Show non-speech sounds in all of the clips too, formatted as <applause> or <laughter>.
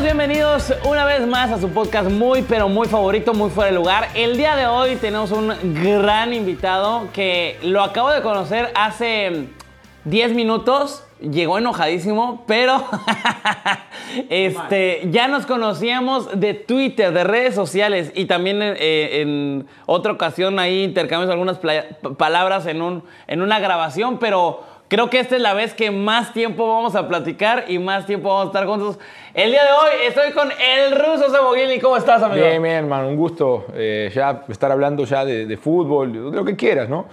Bienvenidos una vez más a su podcast muy, pero muy favorito, muy fuera de lugar. El día de hoy tenemos un gran invitado que lo acabo de conocer hace 10 minutos. Llegó enojadísimo, pero <laughs> este, ya nos conocíamos de Twitter, de redes sociales y también eh, en otra ocasión ahí intercambiamos algunas palabras en, un, en una grabación, pero Creo que esta es la vez que más tiempo vamos a platicar y más tiempo vamos a estar juntos. El día de hoy estoy con el ruso Samoguini. ¿Cómo estás, amigo? Bien, bien, hermano, un gusto eh, ya estar hablando ya de, de fútbol, de lo que quieras, ¿no?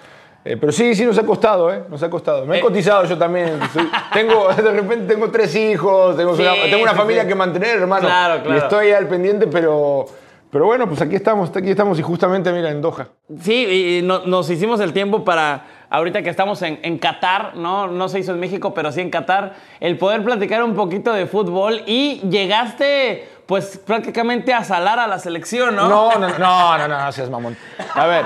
Eh, pero sí, sí nos ha costado, ¿eh? Nos ha costado. Me he Eh. cotizado yo también. Soy- tengo, <laughs> de repente tengo tres hijos, tengo, Sí, una, tengo una sí, familia sí. que mantener, hermano. Claro, claro. Y estoy al pendiente, pero, pero bueno, pues aquí estamos, aquí estamos y justamente, mira, en Doha. Sí, y no- nos hicimos el tiempo para, ahorita que estamos en, en Qatar, ¿no? No se hizo en México, pero sí en Qatar, el poder platicar un poquito de fútbol y llegaste, pues prácticamente a salar a la selección, ¿no? No, no, no, no, no, no, no seas mamón. A ver,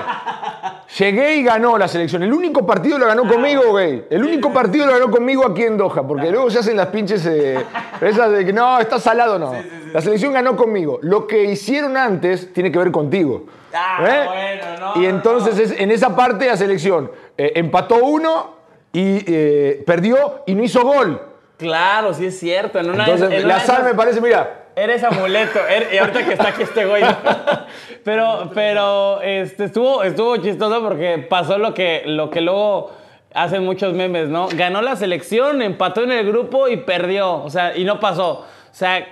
llegué y ganó la selección. El único partido lo ganó conmigo, güey. El único partido lo ganó conmigo aquí en Doha, porque luego se hacen las pinches eh, esas de que no, está salado, no. La selección ganó conmigo. Lo que hicieron antes tiene que ver contigo. Ah, ¿Eh? bueno, no, Y entonces es- en esa parte la selección eh, empató uno y eh, perdió y no hizo gol. Claro, sí es cierto. En una, Entonces, en la sal esas- me parece, mira, Eres amuleto. Y ahorita que está aquí este güey. <laughs> Pero, pero este, estuvo, estuvo chistoso porque pasó lo que, lo que luego hacen muchos memes, ¿no? Ganó la selección, empató en el grupo y perdió. O sea, y no pasó. O sea,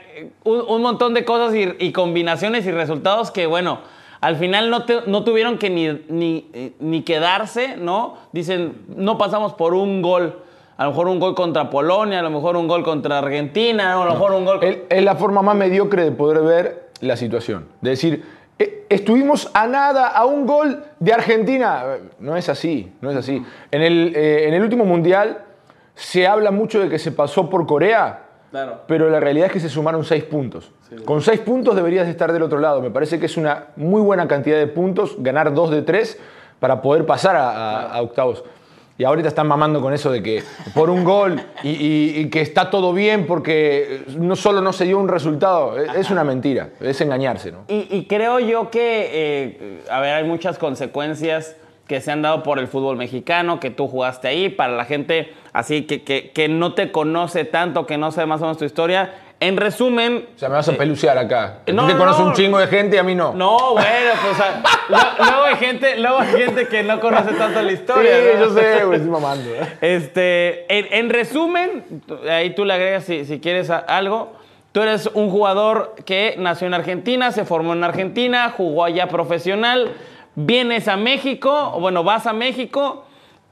un, un montón de cosas y, y combinaciones y resultados que, bueno, al final no, te- no tuvieron que ni, ni, ni quedarse, ¿no? Dicen, no pasamos por un gol. A lo mejor un gol contra Polonia, a lo mejor un gol contra Argentina, a lo mejor un gol... Es la forma más mediocre de poder ver la situación. De decir, "Eh, estuvimos a nada, a un gol de Argentina. Eh, No es así, no es así. En el, eh, en el último mundial se habla mucho de que se pasó por Corea, Claro. pero la realidad es que se sumaron seis puntos. Con seis puntos deberías de estar del otro lado. Me parece que es una muy buena cantidad de puntos, ganar dos de tres para poder pasar a, a- a octavos. Y ahorita están mamando con eso de que por un gol y, y- y que está todo bien porque no solo no se dio un resultado. Es- Es una mentira, es engañarse, ¿no? Y, y creo yo que, eh, a ver, hay muchas consecuencias que se han dado por el fútbol mexicano, que tú jugaste ahí, para la gente así que, que, que no te conoce tanto, que no sabe más o menos tu historia. En resumen... O sea, me vas a pelucear acá. Eh, no, Tú que no, conoces no. un chingo de gente y a mí no. No, bueno, pues o sea, lo- luego, hay gente, luego hay gente que no conoce tanto la Sí, historia. ¿no? yo sé, güey, estoy mamando. ¿eh? Este, en, en resumen, ahí tú le agregas si, si quieres a- algo. Tú eres un jugador que nació en Argentina, se formó en Argentina, jugó allá profesional, vienes a México, o bueno, vas a México.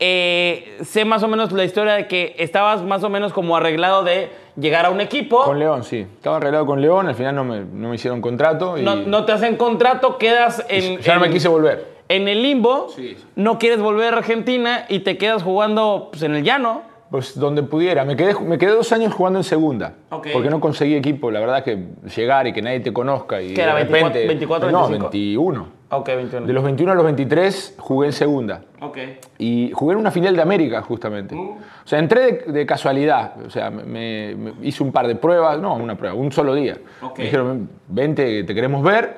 eh, sé más o menos la historia de que estabas más o menos como arreglado de llegar a un equipo. Con León, sí. Estaba arreglado con León, al final no me, no me hicieron contrato y no, no te hacen contrato, quedas en. ya no me quise volver. En el limbo, Sí. no quieres volver a Argentina y te quedas jugando pues, en el llano. Pues donde pudiera. Me quedé, me quedé dos años jugando en segunda. Ok. Porque no conseguí equipo. La verdad que llegar y que nadie te conozca. Y ¿Qué era, de 24, repente, 24, No, 25? 21. Ok, 21. De los 21 a los 23 jugué en segunda. Y jugué en una final de América, justamente. O sea, entré de, de casualidad. O sea, me, hice un par de pruebas. No, una prueba, un solo día. Me dijeron, vente, te queremos ver.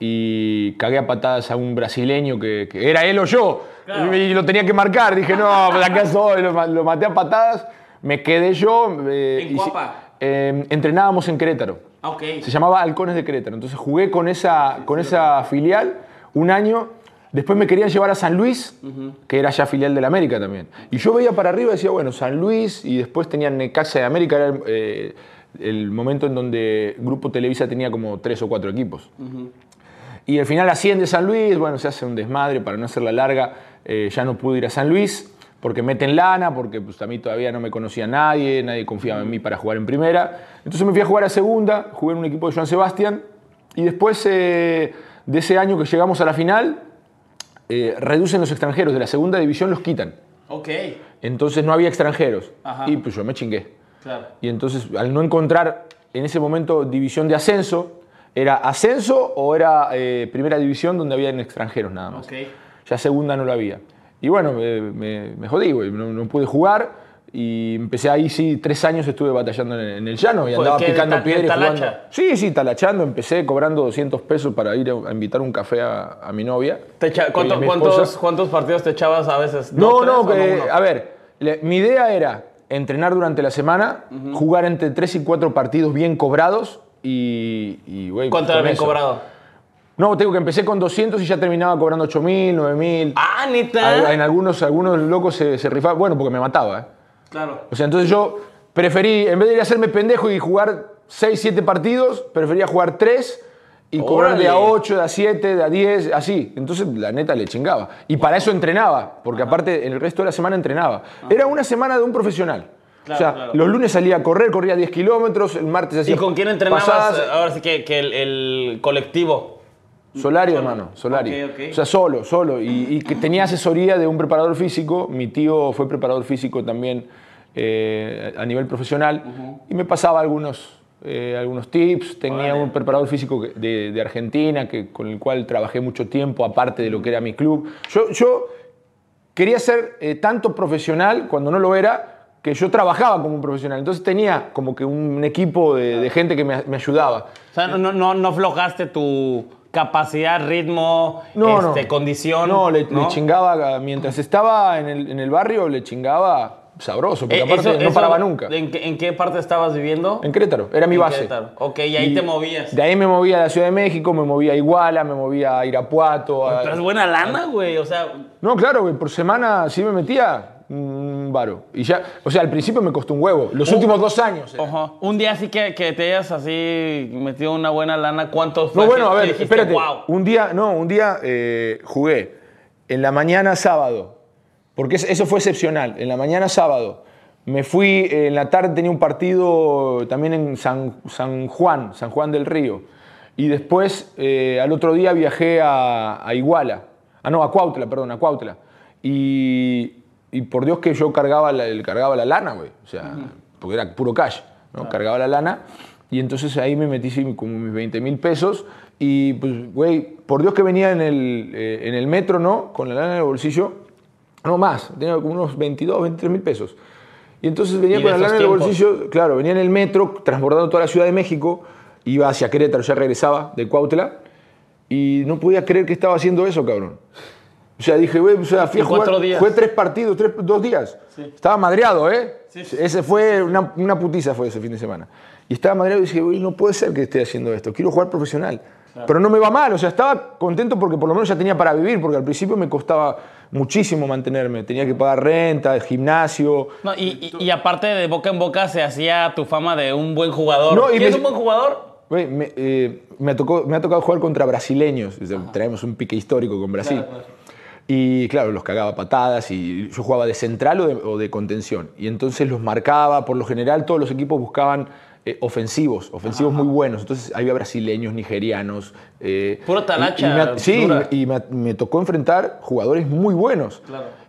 y cagué a patadas a un brasileño que, que era él o yo. Y lo tenía que marcar. Dije, no, pues acá <laughs> soy. Lo, lo maté a patadas. Me quedé yo. eh, ¿En Cuapa? eh, entrenábamos en Querétaro. Ah. Se llamaba Halcones de Querétaro. Entonces jugué con esa, con esa filial un año. Después me querían llevar a San Luis, que era ya filial del América también. Y yo veía para arriba y decía, bueno, San Luis, y después tenían Necaxa de América, era el, eh, el momento en donde Grupo Televisa tenía como tres o cuatro equipos. Y al final asciende San Luis, bueno, se hace un desmadre, para no hacerla larga, eh, ya no pude ir a San Luis, porque meten lana, porque pues, a mí todavía no me conocía nadie, nadie confiaba en mí para jugar en primera. Entonces me fui a jugar a segunda, jugué en un equipo de Joan Sebastián, y después eh, de ese año que llegamos a la final, eh, reducen los extranjeros, de la segunda división los quitan. Ok. Entonces no había extranjeros. Ajá. Y pues yo me chingué. Claro. Y entonces, al no encontrar en ese momento división de ascenso, ¿era ascenso o era eh, primera división donde habían extranjeros nada más? Ok. Ya segunda no lo había. Y bueno, me, me- me jodí, güey. No, no pude jugar y empecé ahí, sí, tres años estuve batallando en, en el llano y andaba ¿qué, de picando ta- de piedra y jugando. Sí, sí, talachando. Empecé cobrando 200 pesos para ir a, a invitar un café a, a mi novia. Te echa- ¿cuánto- mi cuántos. ¿Cuántos partidos te echabas a veces? No, ¿Dos, no, tres o que- uno? a ver, le- mi idea era entrenar durante la semana, jugar entre 3 y 4 partidos bien cobrados y, ¿Cuánto era bien eso. cobrado? No, tengo que empecé con 200 y ya terminaba cobrando 8000, 9000. Ah, neta. En algunos, algunos locos se, se rifaban, bueno, porque me mataba, ¿eh? Claro. O sea, entonces yo preferí, en vez de ir a hacerme pendejo y jugar 6, 7 partidos, prefería jugar 3 y cobrar de a Órale. 8, de a 7, de a 10, así. Entonces, la neta, le chingaba. Y para eso entrenaba, porque aparte, en el resto de la semana entrenaba. Era una semana de un profesional. Claro, o sea, claro. los lunes salía a correr, corría 10 kilómetros, el martes hacía ¿Y con quién entrenabas? pasadas. Ahora sí que, que el, el colectivo. Solari, hermano, Solari. O sea, solo, solo. Y, y que tenía asesoría de un preparador físico. Mi tío fue preparador físico también eh, a nivel profesional. Y me pasaba algunos, eh, algunos tips. Tenía un preparador físico de, de Argentina que, con el cual trabajé mucho tiempo, aparte de lo que era mi club. Yo, yo quería ser eh, tanto profesional cuando no lo era que yo trabajaba como un profesional. Entonces tenía como que un equipo de, de gente que me, me ayudaba. O sea, no, no, no flojaste tu capacidad, ritmo, No, este, no. condición. No, le, le chingaba, mientras estaba en el, en el barrio, le chingaba sabroso, porque Eh, aparte eso- no eso, paraba nunca. ¿en qué, en qué parte estabas viviendo? En Querétaro, era mi En base. Querétaro. Ok, y ahí te movías. De ahí me movía a la Ciudad de México, me movía a Iguala, me movía a Irapuato. a- Pero es buena lana, güey. O sea, No, claro, güey, por semana sí me metía un varo. Y ya, o sea, al principio me costó un huevo. Los últimos dos años. Ajá. Un día así que, que te hayas así metido una buena lana, ¿cuántos No, bueno, a ver, dijiste, espérate. "Wow"? Un día, no, un día eh, jugué en la mañana sábado, porque es- eso fue excepcional. En la mañana sábado me fui, eh, en la tarde tenía un partido también en San, San Juan, San Juan del Río. Y después, eh, al otro día viajé a, a Iguala. Ah, no, a Cuautla, perdón, a Cuautla. Y, y por Dios que yo cargaba la, cargaba la lana, güey. O sea, porque era puro cash, ¿no? Cargaba la lana. Y entonces ahí me metí como mis 20 mil pesos. Y pues, güey, por Dios que venía en el, eh, en el metro, ¿no? Con la lana en el bolsillo. No más, tenía como unos 22, 23 mil pesos. Y entonces venía ¿Y con la lana en el bolsillo, claro, venía en el metro, transbordando toda la Ciudad de México, iba hacia Querétaro, ya regresaba de Cuautla, y no podía creer que estaba haciendo eso, cabrón. O sea, dije, güey, o sea, fui ¿Y a jugar, días? jugué tres partidos, tres, dos días. Estaba madreado, ¿eh? Sí, sí. Ese fue, una, una putiza fue ese fin de semana. Y estaba madreado y dije, güey, no puede ser que esté haciendo esto, quiero jugar profesional. Pero no me va mal, o sea, estaba contento porque por lo menos ya tenía para vivir, porque al principio me costaba muchísimo mantenerme. Tenía que pagar renta, gimnasio. No, y, y- y aparte de boca en boca se hacía tu fama de un buen jugador. No, y ¿Quién es me- un buen jugador? Güey, me, eh, me, tocó, me ha tocado jugar contra brasileños. sea, traemos un pique histórico con Brasil. Y claro, los cagaba patadas y yo jugaba de central o de, o de contención. Y entonces los marcaba. Por lo general, todos los equipos buscaban eh, ofensivos, ofensivos muy buenos. Entonces había brasileños, nigerianos. eh, Puro talacha y- y me- sí, y me, me tocó enfrentar jugadores muy buenos.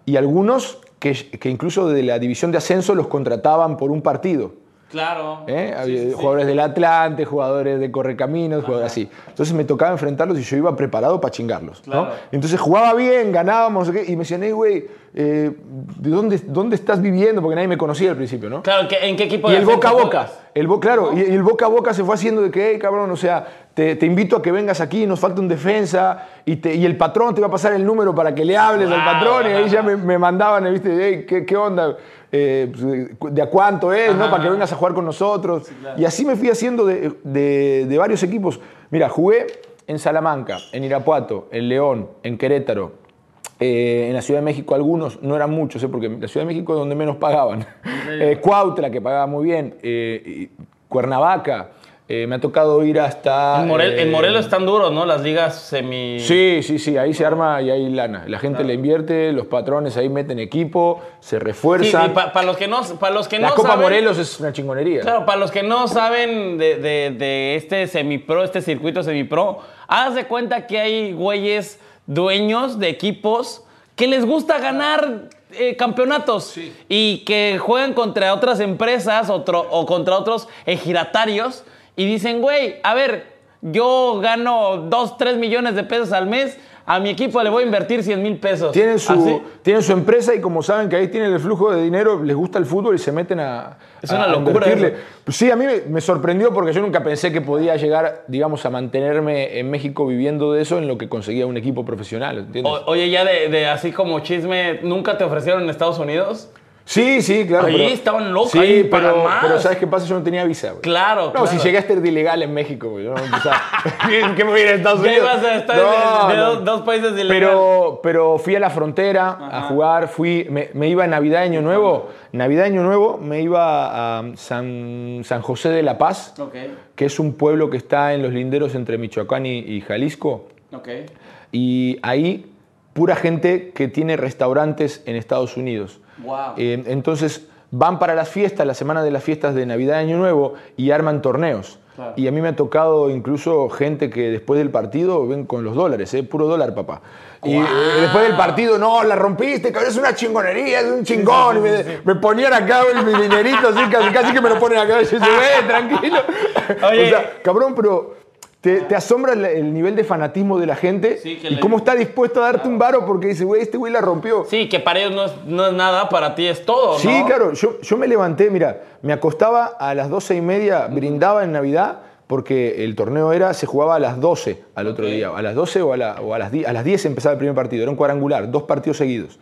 Y algunos que, que incluso de la división de ascenso los contrataban por un partido. Claro. ¿eh? Sí, sí. jugadores del Atlante, jugadores de Correcaminos, jugadores así. Entonces me tocaba enfrentarlos y yo iba preparado para chingarlos. ¿no? Entonces jugaba bien, ganábamos, y me decían, hey, güey, eh, ¿de dónde, dónde estás viviendo? Porque nadie me conocía al principio, ¿no? Claro, ¿en qué, equipo Y el boca a boca. El bo- claro, y, el boca a boca se fue haciendo de que, hey, cabrón, o sea, te, te invito a que vengas aquí, nos falta un defensa, y, te- y el patrón te va a pasar el número para que le hables al patrón, y ahí ya me, me mandaban, ¿viste? Hey, ¿qué, qué onda? Eh, pues, ¿De a cuánto es, no? Para que vengas a jugar con nosotros. Y así me fui haciendo de, de- de varios equipos. Mira, jugué en Salamanca, en Irapuato, en León, en Querétaro, eh, en la Ciudad de México algunos, no eran muchos, eh, porque la Ciudad de México es donde menos pagaban. Eh, Cuautla, que pagaba muy bien. eh, Cuernavaca. Eh, me ha tocado ir hasta... En, Morel- eh, en Morelos están duros, ¿no? Las ligas semi... Sí, sí, sí, ahí se arma y hay lana. La gente le invierte, los patrones ahí meten equipo, se Sí, refuerzan. para los que no, para los que la no Copa saben, Morelos es una chingonería. Claro, para los que no saben de, de- de este semipro, este circuito semipro, haz de cuenta que hay güeyes dueños de equipos que les gusta ganar eh, campeonatos y que juegan contra otras empresas otro- o contra otros ejidatarios y dicen, güey, a ver, yo gano 2, 3 millones de pesos al mes, a mi equipo le voy a invertir 100 mil pesos. Tienen su, tienen su empresa y como saben que ahí tienen el flujo de dinero, les gusta el fútbol y se meten a. Es una locura. Pues sí, a mí me, me sorprendió porque yo nunca pensé que podía llegar, digamos, a mantenerme en México viviendo de eso en lo que conseguía un equipo profesional. ¿entiendes? O- oye, ya de, de así como chisme, ¿nunca te ofrecieron en Estados Unidos? Sí, sí, claro. Ahí pero- estaban locos, Sí, ahí pero, más. pero ¿sabes qué pasa? Yo no tenía visa. güey. Claro, No, claro. si llegué a estar ilegal en México, güey. no- o sea, <laughs> <laughs> ¿Qué me voy a ir a Estados Unidos? ibas a estar No, de, de no. dos, dos países ilegales. Pero, pero fui a la frontera a jugar, fui, me, me iba a Navidad Año Nuevo. Navidad Año Nuevo me iba a San, San José de la Paz, que es un pueblo que está en los linderos entre Michoacán y, y Jalisco. ok. Y ahí pura gente que tiene restaurantes en Estados Unidos. Wow. Eh, entonces van para las fiestas, la semana de las fiestas de Navidad y Año Nuevo, y arman torneos. Claro. Y a mí me ha tocado incluso gente que después del partido ven con los dólares, ¿eh? puro dólar, papá. Y eh, después del partido, no, la rompiste, cabrón, es una chingonería, es un chingón. Me, me ponían acá mi dinerito, así, casi, casi que me lo ponen acá. Y yo dice, güey, tranquilo. <laughs> Oye. O sea, cabrón, pero te, te asombra el, el nivel de fanatismo de la gente Sí, que y le- cómo está dispuesto a darte un varo porque dice, güey, este güey la rompió. Sí, que para ellos no es, no es nada, para ti es todo, ¿no? Sí, claro. Yo, yo me levanté, mira, me acostaba a las doce y media, brindaba en Navidad, porque el torneo era, se jugaba a las 12 al otro Ok. día. A las 12 o a, la- o a las 10. A las 10 empezaba el primer partido. Era un cuadrangular, dos partidos seguidos.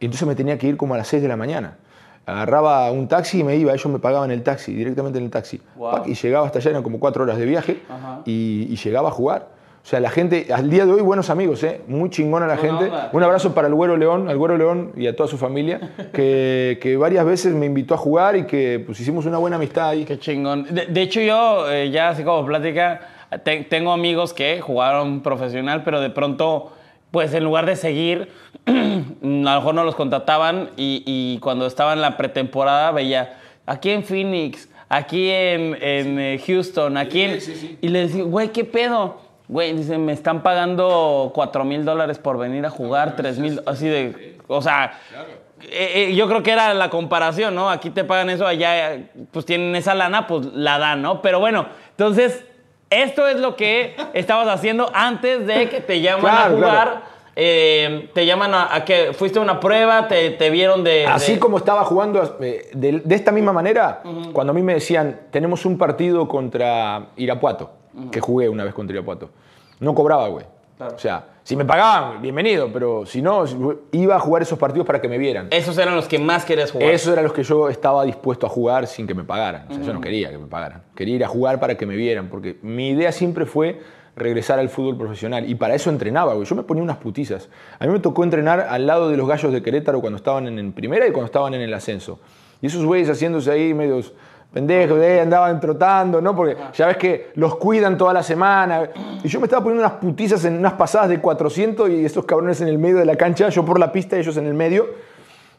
Y entonces me tenía que ir como a las 6 de la mañana. Agarraba un taxi y me iba. Ellos me pagaban el taxi, directamente en el taxi. Wow. Y llegaba hasta allá, eran como cuatro horas de viaje. Y, y llegaba a jugar. O sea, la gente, al día de hoy, buenos amigos, ¿eh? muy chingona la gente. onda. Un abrazo para el Güero León, al Güero León y a toda su familia, <laughs> que, que varias veces me invitó a jugar y que pues, hicimos una buena amistad ahí. Qué chingón. De, de hecho, yo, eh, ya así como plática, te- tengo amigos que jugaron profesional, pero de pronto, pues en lugar de seguir, <clears throat> a lo mejor no los contrataban y, y cuando estaba en la pretemporada veía aquí en Phoenix, aquí en, en, eh, Houston, aquí en... Y les digo, güey, ¿qué pedo? Güey, dice, me están pagando 4 mil dólares por venir a jugar, 3 mil, así de... O sea, eh, eh, yo creo que era la comparación, ¿no? Aquí te pagan eso, allá pues tienen esa lana, pues la dan, ¿no? Pero bueno, entonces, esto es lo que estabas haciendo antes de que te llaman Claro, a jugar. claro. eh, te llaman a, a que fuiste a una prueba, te, te vieron de... Así como estaba jugando eh, de, de esta misma manera, cuando a mí me decían, tenemos un partido contra Irapuato, que jugué una vez contra Irapuato, no cobraba, güey. Claro. O sea, si me pagaban, bienvenido, pero si no, iba a jugar esos partidos para que me vieran. Esos eran los que más querías jugar. Esos eran los que yo estaba dispuesto a jugar sin que me pagaran. O sea, yo no quería que me pagaran. Quería ir a jugar para que me vieran, porque mi idea siempre fue regresar al fútbol profesional. Y para eso entrenaba, güey. Yo me ponía unas putizas. A mí me tocó entrenar al lado de los gallos de Querétaro cuando estaban en, en primera y cuando estaban en el ascenso. Y esos güeyes haciéndose ahí medios pendejos, eh, andaban trotando, ¿no? Porque ya ves que los cuidan toda la semana. Y yo me estaba poniendo unas putizas en unas pasadas de 400 y estos cabrones en el medio de la cancha, yo por la pista, ellos en el medio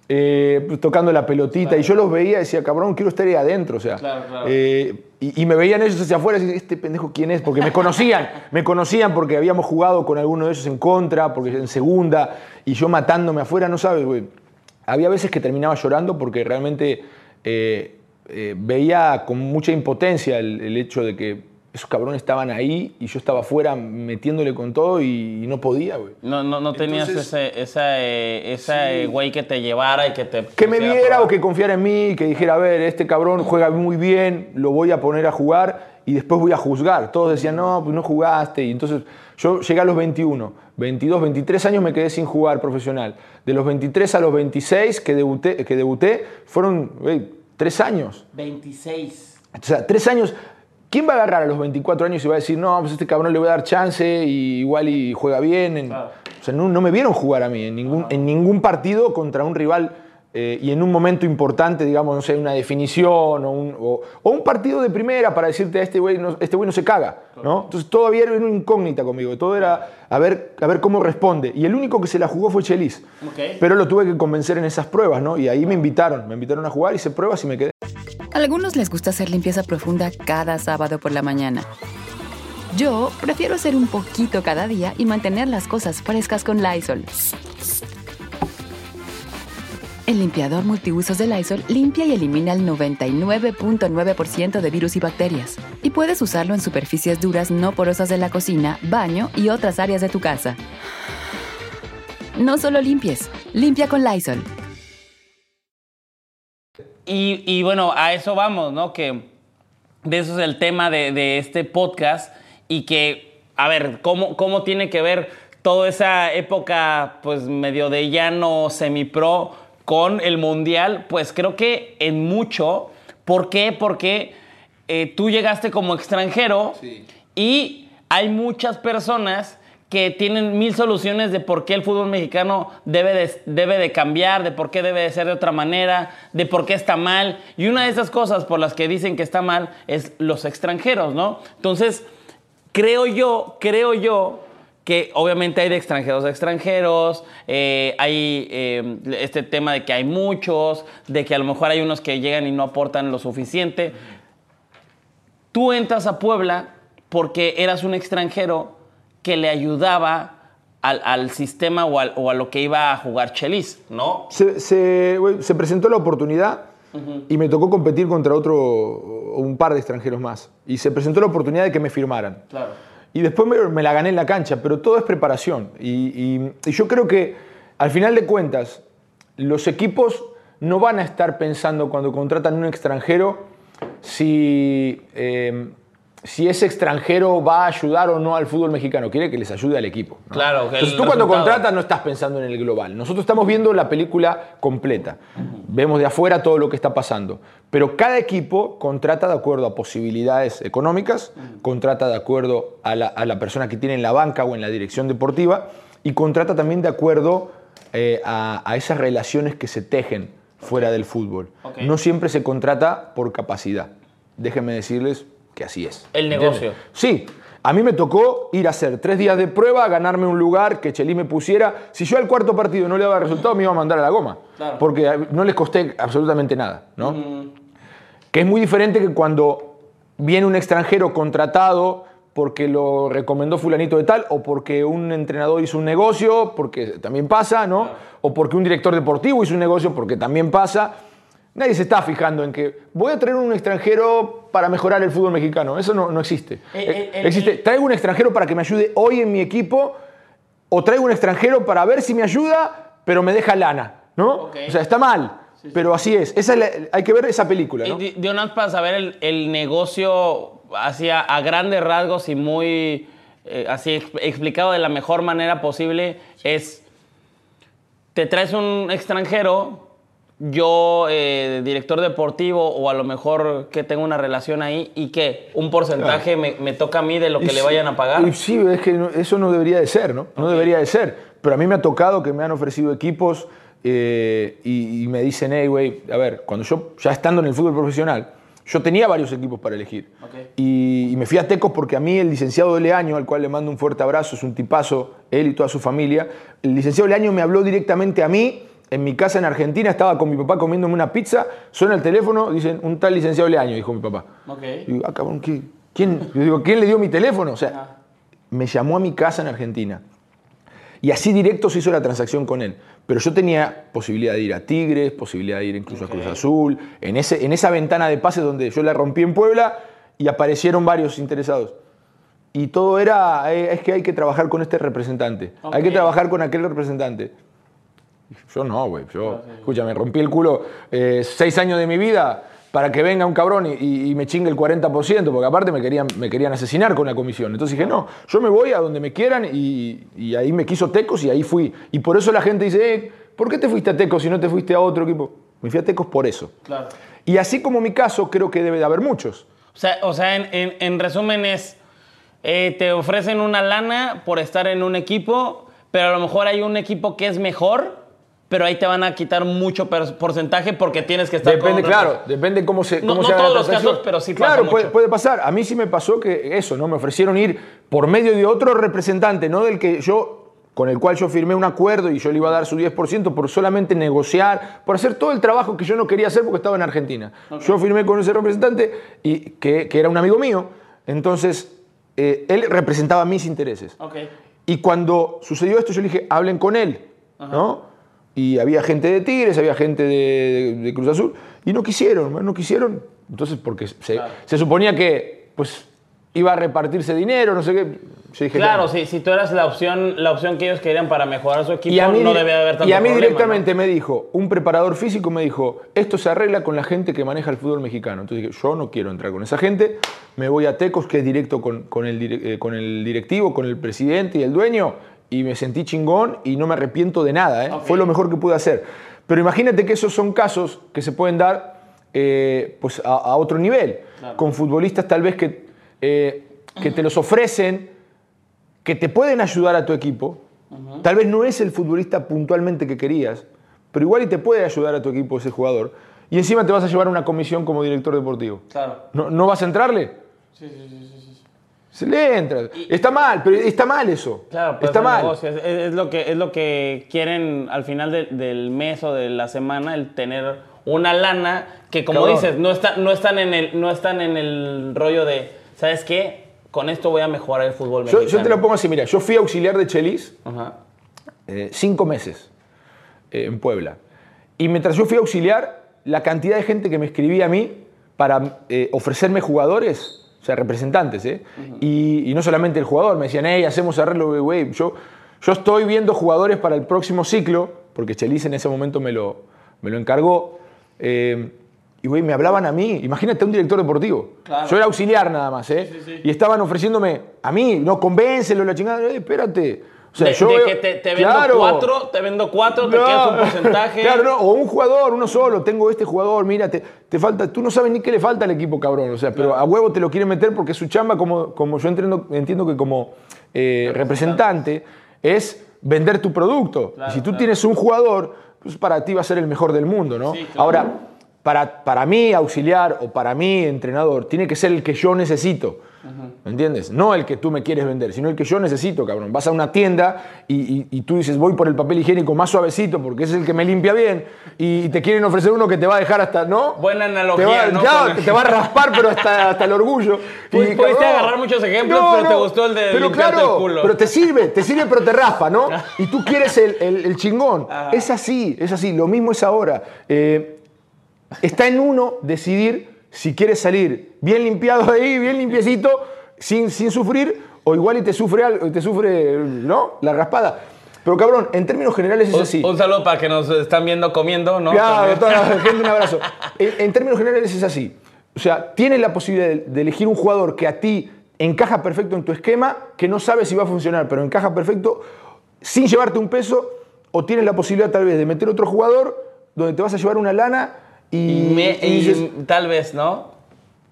eh, pues, tocando la pelotita y yo los veía y decía, cabrón, quiero estar ahí adentro, o sea, Claro, claro. eh, y, y me veían ellos hacia afuera y decía, este pendejo quién es, porque me conocían, <laughs> me conocían porque habíamos jugado con alguno de ellos en contra, porque en segunda, y yo matándome afuera, no sabes, güey. Había veces que terminaba llorando porque realmente eh, eh, veía con mucha impotencia el, el hecho de que esos cabrones estaban ahí y yo estaba afuera metiéndole con todo y, y no podía, güey. No, no, no tenías Entonces- ese, esa, eh, esa eh, güey que te llevara y que te... Que me viera o que confiara en mí, que dijera, a ver, este cabrón juega muy bien, lo voy a poner a jugar y después voy a juzgar. Todos decían, no, pues no jugaste. Y entonces yo llegué a los 21, 22, 23 años me quedé sin jugar profesional. De los 23 a los 26 que debuté, que debuté fueron tres años. 26. O sea, tres años. ¿Quién va a agarrar a los 24 años y va a decir, no, pues este cabrón le voy a dar chance y igual y juega bien? Claro. O sea, no, no me vieron jugar a mí en ningún, en ningún partido contra un rival eh, y en un momento importante, digamos, no sé, una definición o un, o- o un partido de primera para decirte a este güey no, este güey no se caga, ¿no? Entonces todavía era una incógnita conmigo, todo era a ver, a ver cómo responde. Y el único que se la jugó fue Chelis. Pero lo tuve que convencer en esas pruebas, ¿no? Y ahí me invitaron, me invitaron a jugar, hice pruebas y me quedé. A algunos les gusta hacer limpieza profunda cada sábado por la mañana. Yo prefiero hacer un poquito cada día y mantener las cosas frescas con Lysol. El limpiador multiusos de Lysol limpia y elimina el 99.9% de virus y bacterias. Y puedes usarlo en superficies duras no porosas de la cocina, baño y otras áreas de tu casa. No solo limpies, limpia con Lysol. Y, y bueno, a eso vamos, ¿no? Que de eso es el tema de, este podcast y que, a ver, ¿cómo, cómo tiene que ver toda esa época, pues medio de llano semi-pro con el mundial? Pues creo que en mucho. ¿Por qué? Porque eh, tú llegaste como extranjero y hay muchas personas que tienen mil soluciones de por qué el fútbol mexicano debe de, debe de cambiar, de por qué debe de ser de otra manera, de por qué está mal. Y una de esas cosas por las que dicen que está mal es los extranjeros, ¿no? Entonces, creo yo, creo yo que obviamente hay de extranjeros a extranjeros, eh, hay eh, este tema de que hay muchos, de que a lo mejor hay unos que llegan y no aportan lo suficiente. Tú entras a Puebla porque eras un extranjero que le ayudaba al, al sistema o, al- o a lo que iba a jugar Chelis, ¿no? Se, se- presentó la oportunidad y me tocó competir contra otro, un par de extranjeros más. Y se presentó la oportunidad de que me firmaran. Claro. Y después me, me la gané en la cancha, pero todo es preparación. Y, y- y yo creo que al final de cuentas, los equipos no van a estar pensando cuando contratan un extranjero si, eh, si ese extranjero va a ayudar o no al fútbol mexicano. Quiere que les ayude al equipo. ¿no? Claro, que Entonces tú cuando resultado. contratas no estás pensando en el global. Nosotros estamos viendo la película completa. Vemos de afuera todo lo que está pasando. Pero cada equipo contrata de acuerdo a posibilidades económicas, contrata de acuerdo a la, a la persona que tiene en la banca o en la dirección deportiva y contrata también de acuerdo eh, a, a esas relaciones que se tejen fuera del fútbol. No siempre se contrata por capacidad. Déjenme decirles que así es. El negocio. Sí, a mí me tocó ir a hacer tres días de prueba, ganarme un lugar, que Chelis me pusiera. Si yo al cuarto partido no le daba resultado, me iba a mandar a la goma. Claro. Porque no les costé absolutamente nada, ¿no? Que es muy diferente que cuando viene un extranjero contratado porque lo recomendó fulanito de tal, o porque un entrenador hizo un negocio, porque también pasa, ¿no? O porque un director deportivo hizo un negocio, porque también pasa. Nadie se está fijando en que voy a traer un extranjero para mejorar el fútbol mexicano. Eso no, no existe. Eh, Eh, eh, existe, eh. traigo un extranjero para que me ayude hoy en mi equipo, o traigo un extranjero para ver si me ayuda, pero me deja lana, ¿no? O sea, está mal, pero así es. Esa es la- hay que ver esa película, ¿no? Y de- de una vez para saber el, el negocio hacia a grandes rasgos y muy eh, así ex- explicado de la mejor manera posible es te traes un extranjero yo eh, director deportivo o a lo mejor que tengo una relación ahí y que un porcentaje me, me toca a mí de lo que Y le sí, vayan a pagar y sí, es que no- eso no debería de ser, ¿no? No debería de ser. Pero a mí me ha tocado que me han ofrecido equipos eh, y, y me dicen, hey, güey, a ver, cuando yo, ya estando en el fútbol profesional, yo tenía varios equipos para elegir. Ok. Y, y me fui a Tecos porque a mí el licenciado de Leaño, al cual le mando un fuerte abrazo, es un tipazo, él y toda su familia, el licenciado Leaño me habló directamente a mí, en mi casa en Argentina, estaba con mi papá comiéndome una pizza, suena el teléfono, dicen, un tal licenciado Leaño, dijo mi papá. Ok. Y digo, ah, cabrón, ¿qué- ¿quién? Yo digo, ¿quién le dio mi teléfono? O sea, me llamó a mi casa en Argentina. Y así directo se hizo la transacción con él. Pero yo tenía posibilidad de ir a Tigres, posibilidad de ir incluso a Cruz Azul, en, ese, en esa ventana de pases donde yo la rompí en Puebla y aparecieron varios interesados. Y todo era, eh, es que hay que trabajar con este representante, hay que trabajar con aquel representante. Yo no, güey. Yo, escúchame, rompí el culo eh, seis años de mi vida para que venga un cabrón y, y- y me chingue el 40%, porque aparte me querían, me querían asesinar con la comisión. Entonces dije, no, yo me voy a donde me quieran y, y ahí me quiso Tecos y ahí fui. Y por eso la gente dice, eh, ¿por qué te fuiste a Tecos si no te fuiste a otro equipo? Me fui a Tecos por eso. Claro. Y así como mi caso, creo que debe de haber muchos. O sea, o sea en, en- en resumen es, eh, te ofrecen una lana por estar en un equipo, pero a lo mejor hay un equipo que es mejor, pero ahí te van a quitar mucho porcentaje porque tienes que estar Depende, con- claro, depende cómo se. No- cómo no se haga la todos los casos, pero sí pasa Claro, puede, mucho. puede pasar. A mí sí me pasó que eso, ¿no? Me ofrecieron ir por medio de otro representante, no del que yo, con el cual yo firmé un acuerdo y yo le iba a dar su 10% por solamente negociar, por hacer todo el trabajo que yo no quería hacer porque estaba en Argentina. Yo firmé con ese representante y que, que era un amigo mío. Entonces, eh, él representaba mis intereses. Ok. Y cuando sucedió esto, yo le dije, hablen con él, ¿no? Y había gente de Tigres, había gente de, Cruz Azul, y no quisieron, no quisieron. Entonces, porque se, se suponía que, pues, iba a repartirse dinero, no sé qué. Yo dije, Claro, si, si tú eras la opción, la opción que ellos querían para mejorar su equipo, Y a mí, no debe haber tanto y a mí problema, directamente me dijo, un preparador físico me dijo, esto se arregla con la gente que maneja el fútbol mexicano. Entonces dije, yo no quiero entrar con esa gente, me voy a Tecos, que es directo con, con el, eh, con el directivo, con el presidente y el dueño, y me sentí chingón y no me arrepiento de nada. ¿eh? Fue lo mejor que pude hacer. Pero imagínate que esos son casos que se pueden dar eh, pues a, a otro nivel, con futbolistas tal vez que, eh, que te los ofrecen que te pueden ayudar a tu equipo. Tal vez no es el futbolista puntualmente que querías, pero igual y te puede ayudar a tu equipo ese jugador. Y encima te vas a llevar una comisión como director deportivo. Claro. ¿No, no vas a entrarle? Se le entra. Está mal, pero está mal eso. Claro, pero está es un mal. Es, es lo que, es lo que quieren al final de- del mes o de la semana, el tener una lana que, como Cabrón. dices, no, está, no, están en el, no están en el rollo de, ¿sabes qué? Con esto voy a mejorar el fútbol Yo, te lo pongo así, mira, yo fui auxiliar de Chelis Ajá. eh, cinco meses eh, en Puebla. Y mientras yo fui auxiliar, la cantidad de gente que me escribía a mí para eh, ofrecerme jugadores, o sea, representantes, ¿eh? y, y no solamente el jugador, me decían, hey, hacemos arreglo, güey. Yo, yo estoy viendo jugadores para el próximo ciclo, porque Chelis en ese momento me lo, me lo encargó. eh, y, güey, me hablaban a mí. Imagínate un director deportivo. Claro. Yo era auxiliar nada más, ¿eh? Y estaban ofreciéndome a mí, no, convéncelo, la chingada. Espérate. O sea, de, yo de veo- que te, te vendo Claro. cuatro, te vendo cuatro, te No. quedas un porcentaje. <laughs> Claro, no, o un jugador, uno solo, tengo este jugador, mira, te, te falta, tú no sabes ni qué le falta al equipo, cabrón, o sea, pero a huevo te lo quieren meter porque su chamba, como, como yo entiendo, entiendo que como eh, representante, es vender tu producto. y si tú tienes un jugador, pues para ti va a ser el mejor del mundo, ¿no? Sí, claro. Ahora, para, para mí, auxiliar, o para mí, entrenador, tiene que ser el que yo necesito. ¿Me entiendes? No el que tú me quieres vender, sino el que yo necesito, cabrón. Vas a una tienda y, y- y tú dices, voy por el papel higiénico más suavecito porque es el que me limpia bien y te quieren ofrecer uno que te va a dejar hasta, ¿no? Buena analogía, Te va, ¿no? Con- te va a raspar, pero hasta, hasta el orgullo. <laughs> Pu- pudiste agarrar muchos ejemplos, pero te gustó el de pero claro, el culo. Pero te sirve, te sirve, pero te raspa, ¿no? <laughs> Y tú quieres el, el- el chingón. Ajá. Es así, es así. Lo mismo es ahora. Eh, Está en uno decidir si quieres salir bien limpiado ahí, bien limpiecito, sin, sin sufrir, o igual y te sufre te sufre, ¿no? La raspada. Pero cabrón, en términos generales es Un, así. un saludo para que nos están viendo comiendo, ¿no? Claro, toda la <laughs> gente un abrazo. En, en términos generales es así. O sea, tienes la posibilidad de, de elegir un jugador que a ti encaja perfecto en tu esquema, que no sabes si va a funcionar, pero encaja perfecto sin llevarte un peso, o tienes la posibilidad tal vez de meter otro jugador donde te vas a llevar una lana y, Y, me- y y dices, tal vez, ¿no?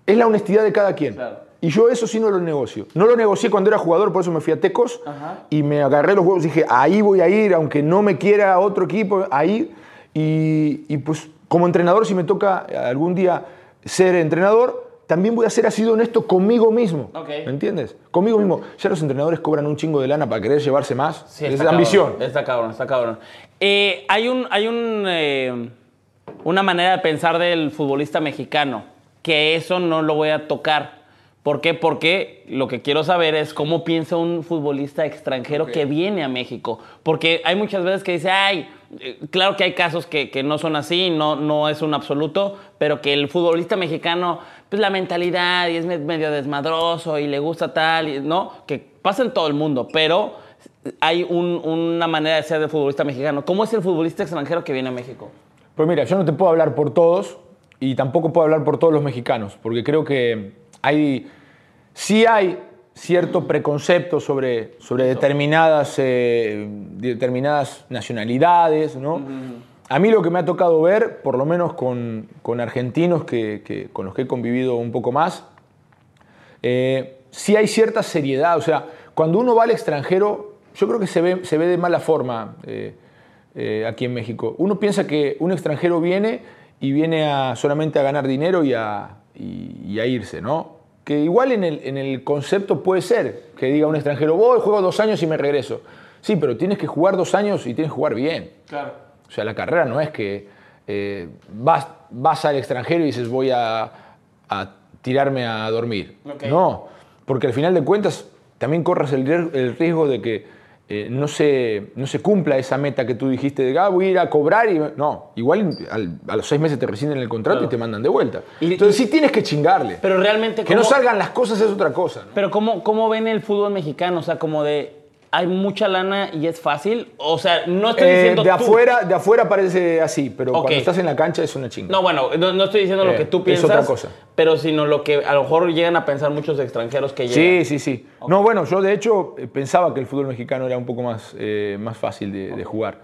es la honestidad de cada quien. Claro. Y yo eso sí no lo negocio. No lo negocié cuando era jugador, por eso me fui a Tecos Ajá. y me agarré los huevos y dije, ahí voy a ir, aunque no me quiera otro equipo, ahí. Y, y pues como entrenador, si me toca algún día ser entrenador, también voy a ser así de honesto conmigo mismo. ¿Me entiendes? Conmigo mismo. Ya los entrenadores cobran un chingo de lana para querer llevarse más. Sí, es cabrón, ambición. Está cabrón, está cabrón. Eh, hay un, hay un, eh, una manera de pensar del futbolista mexicano, que eso no lo voy a tocar, ¿Por qué? Porque lo que quiero saber es cómo piensa un futbolista extranjero que viene a México. Porque hay muchas veces que dice, ay, eh, claro que hay casos que, que no son así, no, no es un absoluto, pero que el futbolista mexicano, pues la mentalidad y es me- medio desmadroso y le gusta tal, y- ¿no? Que pasa en todo el mundo, pero hay un- una manera de ser de futbolista mexicano. ¿Cómo es el futbolista extranjero que viene a México? Pues mira, yo no te puedo hablar por todos y tampoco puedo hablar por todos los mexicanos, porque creo que hay, sí hay cierto preconcepto sobre, sobre determinadas, eh, determinadas nacionalidades, ¿no? A mí lo que me ha tocado ver, por lo menos con, con argentinos que, que- con los que he convivido un poco más, eh, sí hay cierta seriedad. O sea, cuando uno va al extranjero, yo creo que se ve, se ve de mala forma eh, eh, aquí en México. Uno piensa que un extranjero viene y viene a, solamente a ganar dinero y a, y- y a irse, ¿no? Que igual en el, en el concepto puede ser que diga un extranjero, voy, juego dos años y me regreso. Sí, pero tienes que jugar dos años y tienes que jugar bien. Claro. O sea, la carrera no es que eh, vas, vas al extranjero y dices voy a, a tirarme a dormir. No, porque al final de cuentas también corres el riesgo de que eh, no, se, no se cumpla esa meta que tú dijiste de ah, voy a ir a cobrar y no, igual al- a los seis meses te rescinden el contrato Claro. y te mandan de vuelta. Y- Entonces sí tienes que chingarle. Pero realmente, que no ¿cómo- salgan las cosas es otra cosa. ¿no? Pero ¿cómo, ¿cómo ven el fútbol mexicano? O sea, como de, hay mucha lana y es fácil. O sea, no estoy Eh, diciendo de, tú. afuera, de afuera parece así, pero cuando estás en la cancha es una chinga. No, bueno, no, no estoy diciendo lo Eh, que tú es piensas. otra cosa. Pero sino lo que a lo mejor llegan a pensar muchos extranjeros que Sí, llegan. sí, sí. No, bueno, yo de hecho eh, pensaba que el fútbol mexicano era un poco más, eh, más fácil de, de jugar.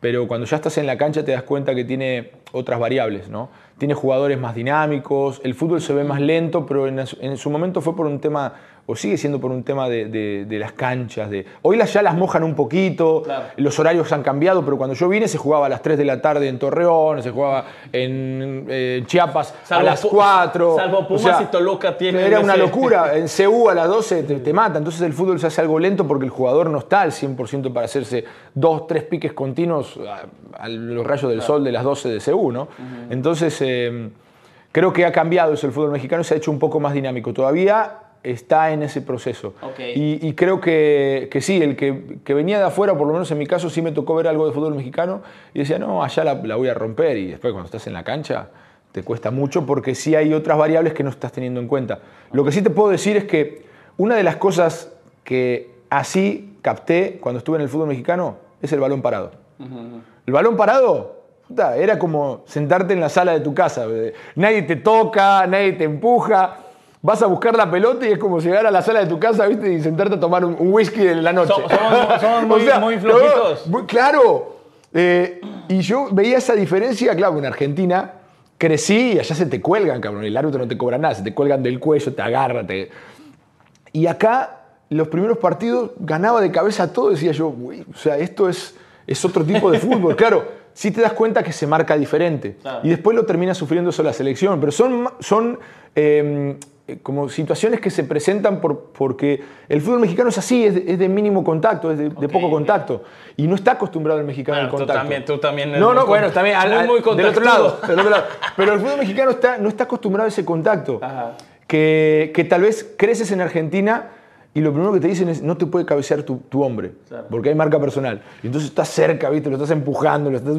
Pero cuando ya estás en la cancha te das cuenta que tiene otras variables, ¿no? Tiene jugadores más dinámicos, el fútbol se ve más lento, pero en, su- en su momento fue por un tema, o sigue siendo por un tema de, de- de las canchas. De, hoy las, ya las mojan un poquito, Claro. los horarios han cambiado, pero cuando yo vine se jugaba a las 3 de la tarde en Torreón, se jugaba en eh, Chiapas Salvo a las Pu- 4. salvo Pumas y Toluca tienen Era una locura. <laughs> En CU a las 12 te, te mata. Entonces el fútbol se hace algo lento porque el jugador no está al 100% para hacerse dos, tres piques continuos a, a los rayos del sol de las 12 de CU, ¿no? Entonces eh, creo que ha cambiado eso el fútbol mexicano se ha hecho un poco más dinámico. Todavía está en ese proceso. Y, y creo que, que sí, el que, que venía de afuera, por lo menos en mi caso, sí me tocó ver algo de fútbol mexicano y decía, no, allá la, la voy a romper. Y después cuando estás en la cancha te cuesta mucho porque sí hay otras variables que no estás teniendo en cuenta. Lo que sí te puedo decir es que una de las cosas que así capté cuando estuve en el fútbol mexicano es el balón parado. El balón parado puta, era como sentarte en la sala de tu casa. Nadie te toca, nadie te empuja. Vas a buscar la pelota y es como llegar a la sala de tu casa ¿viste? y sentarte a tomar un, un whisky en la noche. So- somos- somos muy- <laughs> muy flojitos. muy- claro. Eh, y yo veía esa diferencia, claro, en Argentina crecí y allá se te cuelgan, cabrón. El árbitro no te cobra nada, se te cuelgan del cuello, te agarra. te- Y acá, los primeros partidos, ganaba de cabeza todo. Decía yo, "Güey, o sea, esto es, es otro tipo de fútbol. <laughs> claro, sí te das cuenta que se marca diferente. Claro. Y después lo termina sufriendo eso la selección. Pero son, son eh, como situaciones que se presentan por, porque el fútbol mexicano es así, es de, es de mínimo contacto, es de, de Ok, poco contacto. Y no está acostumbrado el mexicano Bueno, al tú contacto. también- tú también No, no, bueno, también al- al- muy del otro lado, del otro lado. Pero el fútbol mexicano está, no está acostumbrado a ese contacto. Ajá. Que, que tal vez creces en Argentina y lo primero que te dicen es no te puede cabecear tu, tu hombre, Claro. porque hay marca personal. Y entonces estás cerca, ¿viste? Lo estás empujando. Lo estás...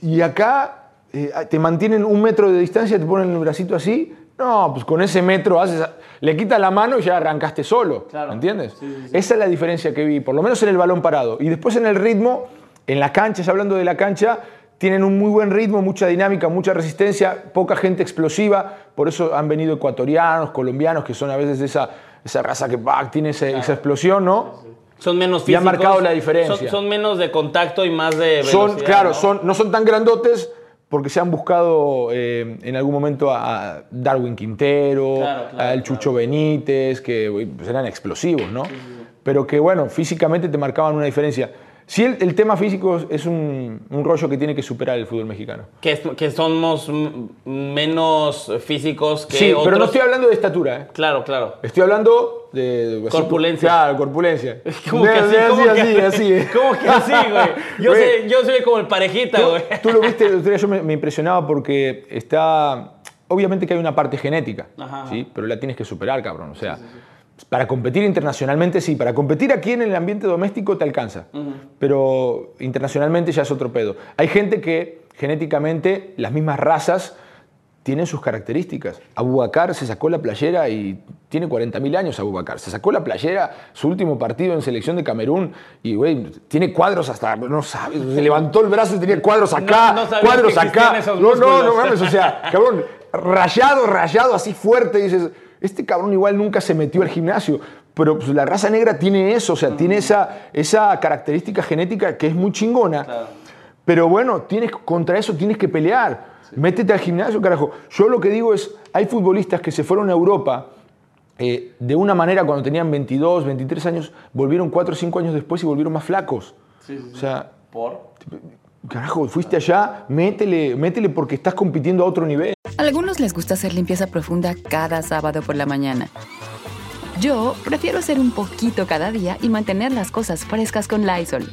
Y acá eh, te mantienen un metro de distancia, te ponen el bracito así. No, pues con ese metro haces, le quitas la mano y ya arrancaste solo. Claro. ¿Entiendes? Esa es la diferencia que vi, por lo menos en el balón parado. Y después en el ritmo, en la cancha, hablando de la cancha, tienen un muy buen ritmo, mucha dinámica, mucha resistencia, poca gente explosiva. Por eso han venido ecuatorianos, colombianos, que son a veces de esa, esa raza que bah, tiene ese- esa explosión, ¿no? Son menos Y han físicos. marcado la diferencia. Son, son menos de contacto y más de son, claro, ¿no? son, no son tan grandotes porque se han buscado eh, en algún momento a Darwin Quintero, Claro, claro, al Chucho Benítez, que pues eran explosivos, ¿no? Pero que, bueno, físicamente te marcaban una diferencia. Sí, el, el tema físico es un, un rollo que tiene que superar el fútbol mexicano. Que, que somos menos físicos que Sí, otros. pero no estoy hablando de estatura, ¿eh? Claro, claro. Estoy hablando de... de- Corpulencia. Claro, corpulencia. <laughs> ¿Cómo que De- así? de- ¿Cómo que así, así. <laughs> ¿Cómo que así, güey? Yo, Güey. soy, yo soy como el parejita, Tú- güey. Tú lo viste, el otro día yo me, me <laughs> impresionaba porque está obviamente que hay una parte genética, Ajá. ¿sí? pero la tienes que superar, cabrón. O sea, para competir internacionalmente sí, para competir aquí en el ambiente doméstico te alcanza, pero internacionalmente ya es otro pedo. Hay gente que genéticamente las mismas razas tienen sus características. Abubakar se sacó la playera y tiene 40.000 años Abubakar. Se sacó la playera su último partido en selección de Camerún y, güey, tiene cuadros hasta, no sabes, se levantó el brazo y tenía cuadros acá, No- cuadros acá. No, no, no mames, o sea, cabrón, rayado, rayado, así fuerte. Dices, este cabrón igual nunca se metió al gimnasio. Pero pues, la raza negra tiene eso, o sea, tiene esa, esa característica genética que es muy chingona. Pero bueno, tienes, contra eso tienes que pelear. Métete al gimnasio, carajo. Yo lo que digo es, hay futbolistas que se fueron a Europa eh, de una manera cuando tenían 22, 23 años, volvieron 4 o 5 años después y volvieron más flacos. O sea, ¿Por? Carajo, fuiste allá, métele, métele porque estás compitiendo a otro nivel. A algunos les gusta hacer limpieza profunda cada sábado por la mañana. Yo prefiero hacer un poquito cada día y mantener las cosas frescas con Lysol.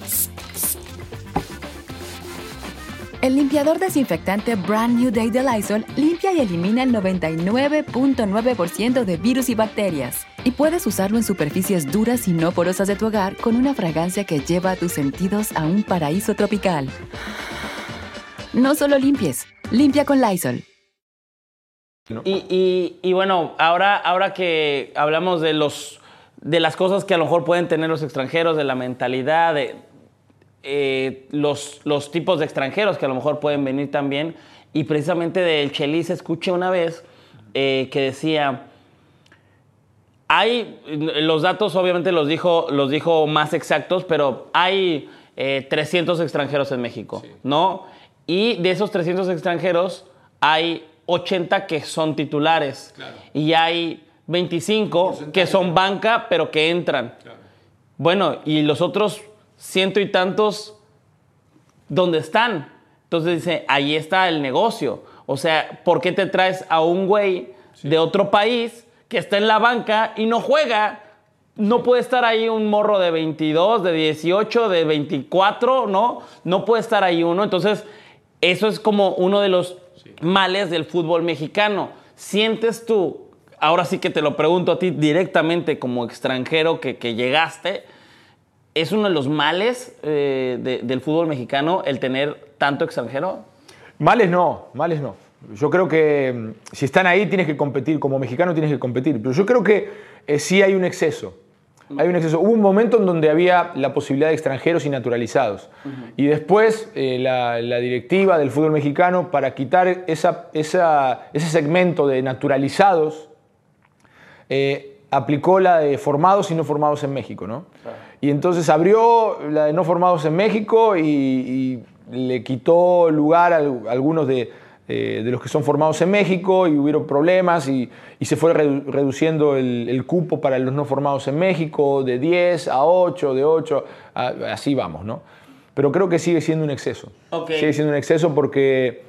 El limpiador desinfectante Brand New Day de Lysol limpia y elimina el 99.9% de virus y bacterias. Y puedes usarlo en superficies duras y no porosas de tu hogar con una fragancia que lleva a tus sentidos a un paraíso tropical. No solo limpies, limpia con Lysol. Y, bueno, ahora, ahora que hablamos de, los, de las cosas que a lo mejor pueden tener los extranjeros, de la mentalidad, de eh, los, los tipos de extranjeros que a lo mejor pueden venir también, y precisamente del Chelis escuché una vez eh, que decía, hay, los datos obviamente los dijo, los dijo más exactos, pero hay eh, 300 extranjeros en México, ¿no? Y de esos 300 extranjeros hay 80 que son titulares. Y hay 25 que son banca, pero que entran. Bueno, y los otros ciento y tantos, ¿dónde están? Entonces dice, ahí está el negocio. O sea, ¿por qué te traes a un güey de otro país que está en la banca y no juega? No puede estar ahí un morro de 22, de 18, de 24, ¿no? No puede estar ahí uno. Entonces, eso es como uno de los males del fútbol mexicano. ¿Sientes tú, ahora sí que te lo pregunto a ti directamente como extranjero que, que llegaste, ¿Es uno de los males eh, de- del fútbol mexicano el tener tanto extranjero? Males no, males no. Yo creo que mm, si están ahí tienes que competir, como mexicano tienes que competir. Pero yo creo que eh, sí hay un exceso. Hay un exceso. Hubo un momento en donde había la posibilidad de extranjeros y naturalizados. Y después eh, la, la directiva del fútbol mexicano, para quitar esa, esa- ese segmento de naturalizados, eh, aplicó la de formados y no formados en México, ¿no? Y entonces abrió la de no formados en México y, y le quitó lugar a al- algunos de, eh, de los que son formados en México y hubieron problemas y, y se fue redu- reduciendo el, el cupo para los no formados en México de 10 a 8, de 8, a- así vamos, ¿no? Pero creo que sigue siendo un exceso. Sigue siendo un exceso porque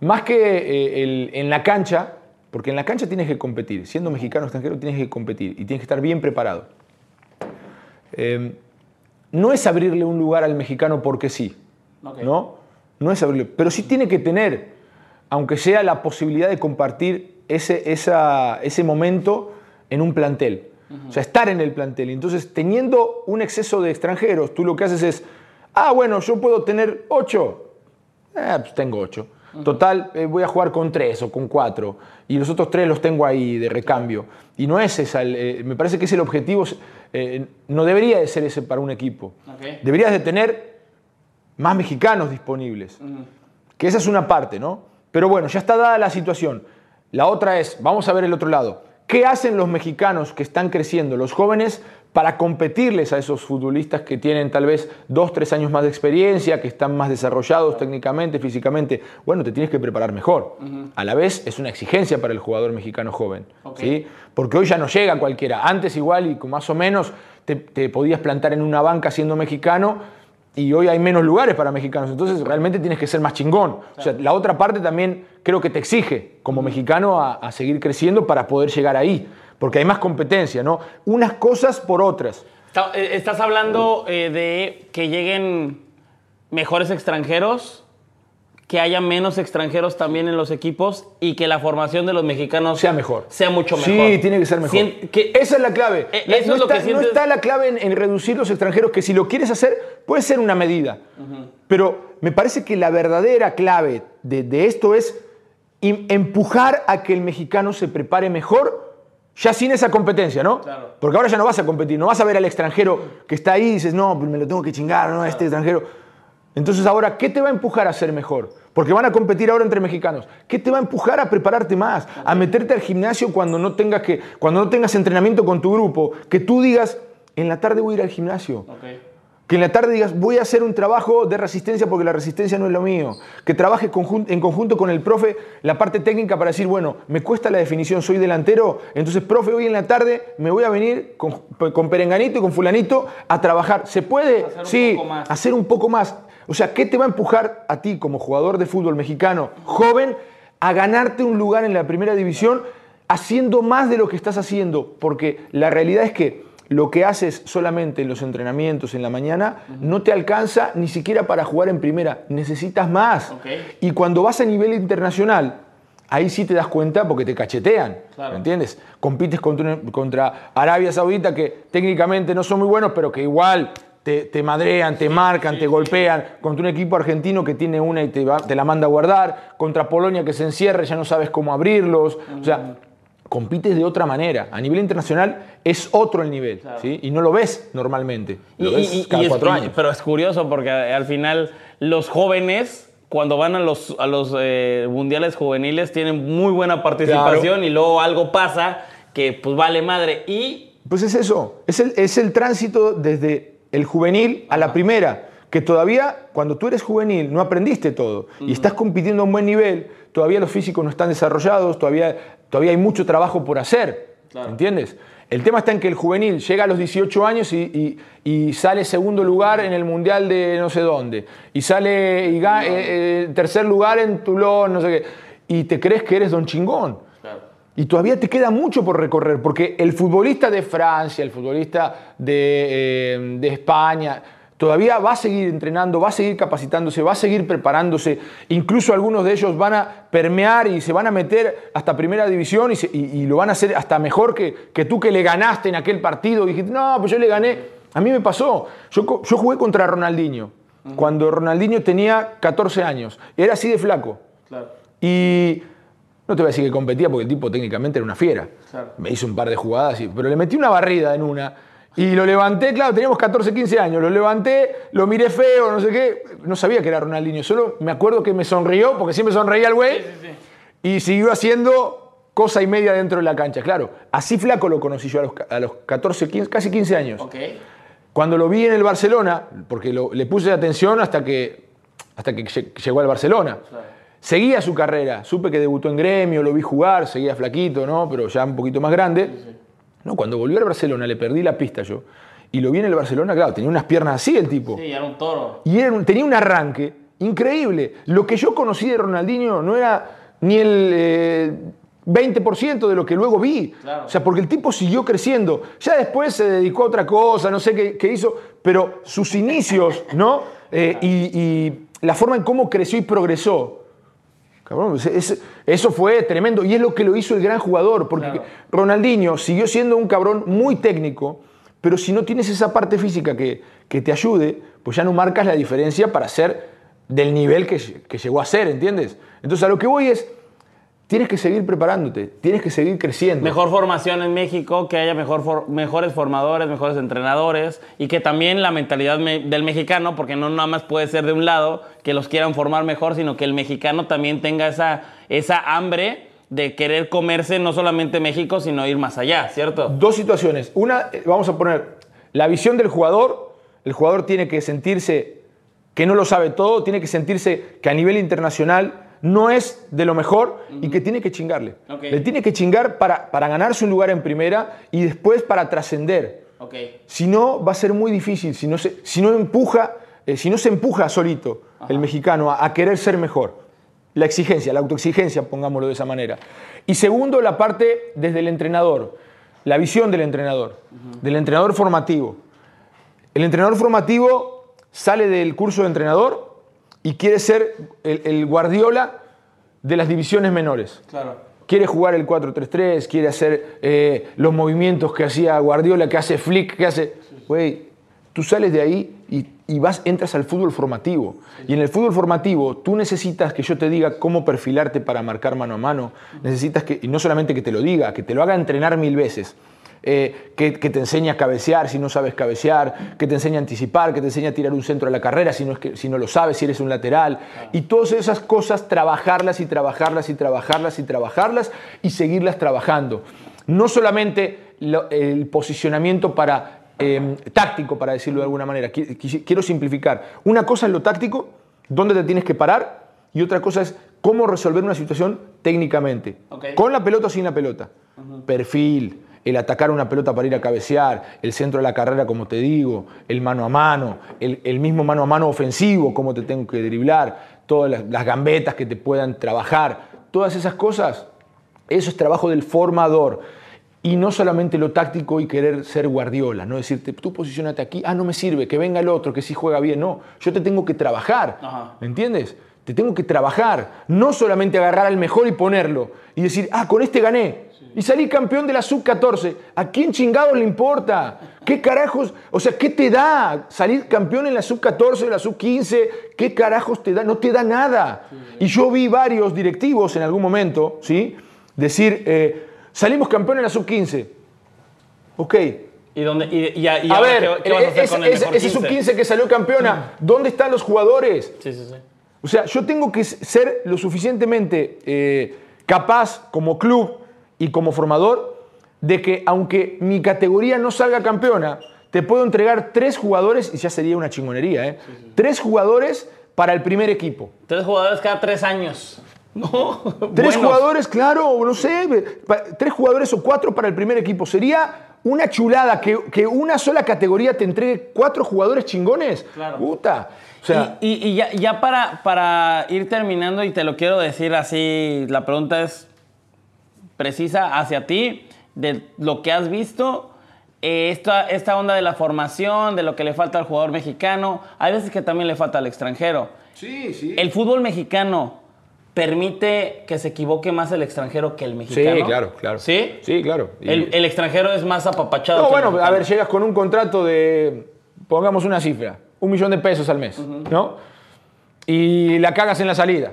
más que eh, el- en la cancha, porque en la cancha tienes que competir, siendo mexicano o extranjero tienes que competir y tienes que estar bien preparado. Eh, no es abrirle un lugar al mexicano porque sí. ¿no? No es abrirle, pero sí tiene que tener, aunque sea la posibilidad de compartir ese, esa- ese momento en un plantel. O sea, estar en el plantel. Entonces, teniendo un exceso de extranjeros, tú lo que haces es, ah, bueno, yo puedo tener ocho. Eh, pues tengo ocho. Total, eh, voy a jugar con tres o con cuatro. Y los otros tres los tengo ahí de recambio. Y no es esa, el- eh, me parece que es el objetivo, eh, no debería de ser ese para un equipo. Deberías de tener más mexicanos disponibles. Que esa es una parte, ¿no? Pero bueno, ya está dada la situación. La otra es, vamos a ver el otro lado. ¿Qué hacen los mexicanos que están creciendo, los jóvenes, para competirles a esos futbolistas que tienen tal vez dos, tres años más de experiencia, que están más desarrollados técnicamente, físicamente? Bueno, te tienes que preparar mejor. A la vez es una exigencia para el jugador mexicano joven. ¿sí? Porque hoy ya no llega cualquiera. Antes igual y más o menos te, te podías plantar en una banca siendo mexicano y hoy hay menos lugares para mexicanos. Entonces realmente tienes que ser más chingón. O sea, la otra parte también creo que te exige como mexicano a, a seguir creciendo para poder llegar ahí. Porque hay más competencia, ¿no? Unas cosas por otras. Eh, Estás hablando eh, de que lleguen mejores extranjeros que haya menos extranjeros también en los equipos y que la formación de los mexicanos Sea mejor. Sea mucho mejor. Sí, tiene que ser mejor. Sien- que- Esa es la clave. Eh, La- eso no, es lo está, que sientes- no está la clave en, en reducir los extranjeros, que si lo quieres hacer, puede ser una medida. Pero me parece que la verdadera clave de, de esto es im- empujar a que el mexicano se prepare mejor, ya sin esa competencia, ¿no? Claro. Porque ahora ya no vas a competir, no vas a ver al extranjero que está ahí y dices, no, pues me lo tengo que chingar, no, este extranjero. Entonces ahora, ¿qué te va a empujar a ser mejor? Porque van a competir ahora entre mexicanos. ¿Qué te va a empujar a prepararte más? A meterte al gimnasio cuando no tengas que, cuando no tengas entrenamiento con tu grupo. Que tú digas, en la tarde voy a ir al gimnasio. Que en la tarde digas, voy a hacer un trabajo de resistencia porque la resistencia no es lo mío. Que trabaje en conjunto con el profe la parte técnica para decir, bueno, me cuesta la definición, soy delantero, entonces, profe, hoy en la tarde me voy a venir con, con Perenganito y con Fulanito a trabajar. ¿Se puede? Hacer sí, hacer un poco más. O sea, ¿qué te va a empujar a ti como jugador de fútbol mexicano, joven, a ganarte un lugar en la primera división haciendo más de lo que estás haciendo? Porque la realidad es que lo que haces solamente en los entrenamientos en la mañana no te alcanza ni siquiera para jugar en primera. Necesitas más. Y cuando vas a nivel internacional, ahí sí te das cuenta porque te cachetean. Claro. ¿Me entiendes? Compites contra, contra Arabia Saudita, que técnicamente no son muy buenos, pero que igual te, te madrean, te marcan, te golpean. Contra un equipo argentino que tiene una y te, va- te la manda a guardar. Contra Polonia que se encierra y ya no sabes cómo abrirlos. O sea, compites de otra manera. A nivel internacional es otro el nivel. ¿sí? Y no lo ves normalmente. Lo Y- ves y- y cada es- cuatro años. Pero es curioso porque al final los jóvenes, cuando van a los, a los eh, mundiales juveniles, tienen muy buena participación y luego algo pasa que pues vale madre. Y Pues es eso, es el, es el tránsito desde el juvenil a la primera, que todavía cuando tú eres juvenil no aprendiste todo y estás compitiendo a un buen nivel, todavía los físicos no están desarrollados, todavía, todavía hay mucho trabajo por hacer, ¿entiendes? El tema está en que el juvenil llega a los 18 años y, y- y sale segundo lugar en el mundial de no sé dónde, y sale y eh, eh, tercer lugar en Toulon, no sé qué, y te crees que eres don chingón. Y todavía te queda mucho por recorrer, porque el futbolista de Francia, el futbolista de, eh, de España, todavía va a seguir entrenando, va a seguir capacitándose, va a seguir preparándose. Incluso algunos de ellos van a permear y se van a meter hasta primera división y, se- y- y lo van a hacer hasta mejor que, que tú que le ganaste en aquel partido. Y dijiste, no, pues yo le gané. A mí me pasó. Yo jugué contra Ronaldinho, cuando Ronaldinho tenía 14 años. Era así de flaco. Y no te voy a decir que competía porque el tipo técnicamente era una fiera. Me hizo un par de jugadas, y- pero le metí una barrida en una. Y lo levanté, claro, teníamos 14, 15 años. Lo levanté, lo miré feo, no sé qué. No sabía que era Ronaldinho. Solo me acuerdo que me sonrió, porque siempre sonreía el güey. Y siguió haciendo cosa y media dentro de la cancha. Claro, así flaco lo conocí yo a los, ca- a los 14, 15, casi 15 años. Cuando lo vi en el Barcelona, porque lo- le puse atención hasta que, hasta que lle- llegó al Barcelona. Seguía su carrera, supe que debutó en gremio, lo vi jugar, seguía flaquito, ¿no? pero ya un poquito más grande. No, cuando volvió al Barcelona le perdí la pista yo. Y lo vi en el Barcelona, claro, tenía unas piernas así el tipo. sí, era un toro. Y era un- tenía un arranque increíble. Lo que yo conocí de Ronaldinho no era ni el eh, 20% de lo que luego vi. Claro. O sea, porque el tipo siguió creciendo. Ya después se dedicó a otra cosa, no sé qué, qué hizo, pero sus inicios, ¿no? Eh, y, y la forma en cómo creció y progresó. Cabrón, es- eso fue tremendo y es lo que lo hizo el gran jugador, porque Claro. Ronaldinho siguió siendo un cabrón muy técnico, pero si no tienes esa parte física que, que te ayude, pues ya no marcas la diferencia para ser del nivel que, que llegó a ser, ¿entiendes? Entonces a lo que voy es, tienes que seguir preparándote, tienes que seguir creciendo. Mejor formación en México, que haya mejor for- mejores formadores, mejores entrenadores y que también la mentalidad me- del mexicano, porque no nada más puede ser de un lado, que los quieran formar mejor, sino que el mexicano también tenga esa, esa hambre de querer comerse no solamente México, sino ir más allá, ¿cierto? Dos situaciones. Una, eh, vamos a poner la visión del jugador. El jugador tiene que sentirse que no lo sabe todo, tiene que sentirse que a nivel internacional no es de lo mejor y que tiene que chingarle. Ok. Le tiene que chingar para, para ganarse un lugar en primera y después para trascender. Ok. Si no, va a ser muy difícil. Si no se, si no empuja, eh, si no se empuja solito el mexicano a, a querer ser mejor. La exigencia, la autoexigencia, pongámoslo de esa manera. Y segundo, la parte desde el entrenador, la visión del entrenador, del entrenador formativo. El entrenador formativo sale del curso de entrenador y quiere ser el, el Guardiola de las divisiones menores. Claro. Quiere jugar el 4-3-3, quiere hacer eh, los movimientos que hacía Guardiola, que hace Flick, que hace... Güey, tú sales de ahí y, y vas, entras al fútbol formativo. Y en el fútbol formativo tú necesitas que yo te diga cómo perfilarte para marcar mano a mano. Necesitas que, y no solamente que te lo diga, que te lo haga entrenar mil veces. Eh, que, que te enseñe a cabecear si no sabes cabecear, que te enseñe a anticipar, que te enseñe a tirar un centro a la carrera si no, es que, si no lo sabes, si eres un lateral. Y todas esas cosas, trabajarlas y trabajarlas y trabajarlas y trabajarlas y seguirlas trabajando. No solamente lo- el posicionamiento para, eh, táctico, para decirlo de alguna manera. Qui- qui- Quiero simplificar. Una cosa es lo táctico, dónde te tienes que parar, y otra cosa es cómo resolver una situación técnicamente. Con la pelota o sin la pelota. Perfil, el atacar una pelota para ir a cabecear, el centro de la carrera, como te digo, el mano a mano, el, el mismo mano a mano ofensivo, cómo te tengo que driblar, todas las, las gambetas que te puedan trabajar, todas esas cosas, eso es trabajo del formador. Y no solamente lo táctico y querer ser guardiola, no decirte, tú posicionate aquí, ah, no me sirve, que venga el otro, que sí juega bien. No, yo te tengo que trabajar, Ajá. ¿me entiendes? Te tengo que trabajar, no solamente agarrar al mejor y ponerlo y decir, ah, con este gané. Y salí campeón de la sub-14. ¿A quién chingados le importa? ¿Qué carajos? O sea, ¿qué te da salir campeón en la sub-14, en la sub-15? ¿Qué carajos te da? No te da nada. Y yo vi varios directivos en algún momento, ¿sí? Decir, eh, salimos campeón en la sub-15. Ok. ¿Y, dónde, y, y, y A ver, qué, qué vas a hacer ese, con el mejor ese 15? sub-15 que salió campeona, ¿dónde están los jugadores? Sí, sí, sí. O sea, yo tengo que ser lo suficientemente eh, capaz como club y como formador de que aunque mi categoría no salga campeona, te puedo entregar tres jugadores, y ya sería una chingonería, ¿eh? Tres jugadores para el primer equipo. Tres jugadores cada tres años. No. <laughs> Tres buenos. jugadores, claro, no sé, tres jugadores o cuatro para el primer equipo. Sería una chulada que, que una sola categoría te entregue cuatro jugadores chingones. Claro. Puta. O sea, y, y- y ya, ya para, para ir terminando, y te lo quiero decir así, la pregunta es precisa hacia ti, de lo que has visto, eh, esta, esta onda de la formación, de lo que le falta al jugador mexicano, hay veces que también le falta al extranjero. sí, sí. ¿El fútbol mexicano permite que se equivoque más el extranjero que el mexicano? Sí, claro, claro. ¿Sí? Sí, claro. Y- El, el extranjero es más apapachado. No, que el bueno, a ver, llegas con un contrato de, pongamos una cifra, un millón de pesos al mes, ¿no? Y la cagas en la salida.